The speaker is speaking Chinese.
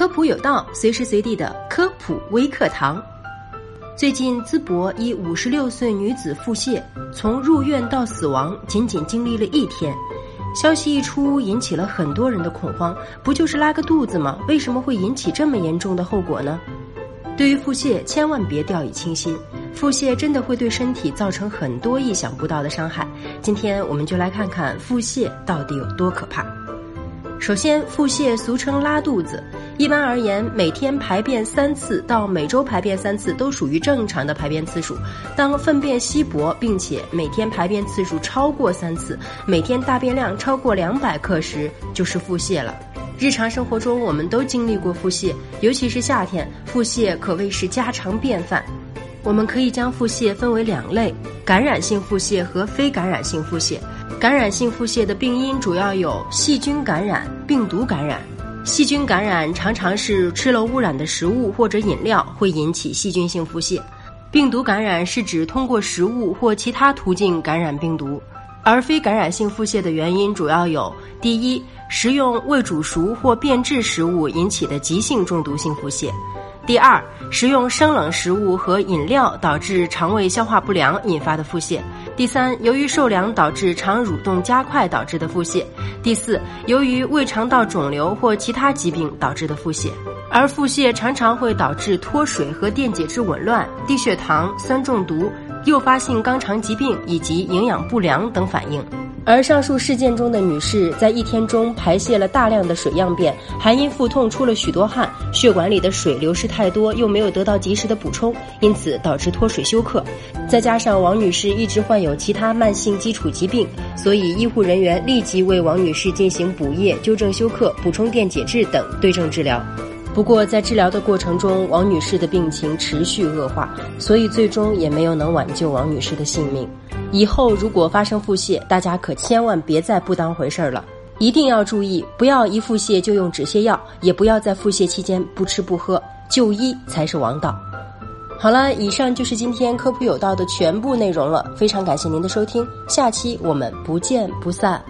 科普有道，随时随地的科普微课堂。最近，淄博一五十六岁女子腹泻，从入院到死亡仅仅经历了一天。消息一出，引起了很多人的恐慌。不就是拉个肚子吗？为什么会引起这么严重的后果呢？对于腹泻，千万别掉以轻心。腹泻真的会对身体造成很多意想不到的伤害。今天我们就来看看腹泻到底有多可怕。首先，腹泻俗称拉肚子。一般而言，每天排便三次到每周排便三次都属于正常的排便次数。当粪便稀薄，并且每天排便次数超过三次，每天大便量超过两百克时，就是腹泻了。日常生活中，我们都经历过腹泻，尤其是夏天，腹泻可谓是家常便饭。我们可以将腹泻分为两类：感染性腹泻和非感染性腹泻。感染性腹泻的病因主要有细菌感染、病毒感染。细菌感染常常是吃了污染的食物或者饮料会引起细菌性腹泻，病毒感染是指通过食物或其他途径感染病毒，而非感染性腹泻的原因主要有：第一，食用未煮熟或变质食物引起的急性中毒性腹泻。第二，食用生冷食物和饮料导致肠胃消化不良引发的腹泻；第三，由于受凉导致肠蠕动加快导致的腹泻；第四，由于胃肠道肿瘤或其他疾病导致的腹泻。而腹泻常常会导致脱水和电解质紊乱、低血糖、酸中毒、诱发性肛肠疾病以及营养不良等反应。而上述事件中的女士在一天中排泄了大量的水样便，还因腹痛出了许多汗，血管里的水流失太多，又没有得到及时的补充，因此导致脱水休克。再加上王女士一直患有其他慢性基础疾病，所以医护人员立即为王女士进行补液、纠正休克、补充电解质等对症治疗。不过在治疗的过程中，王女士的病情持续恶化，所以最终也没有能挽救王女士的性命。以后如果发生腹泻，大家可千万别再不当回事儿了，一定要注意，不要一腹泻就用止泻药，也不要在腹泻期间不吃不喝，就医才是王道。好了，以上就是今天科普有道的全部内容了，非常感谢您的收听，下期我们不见不散。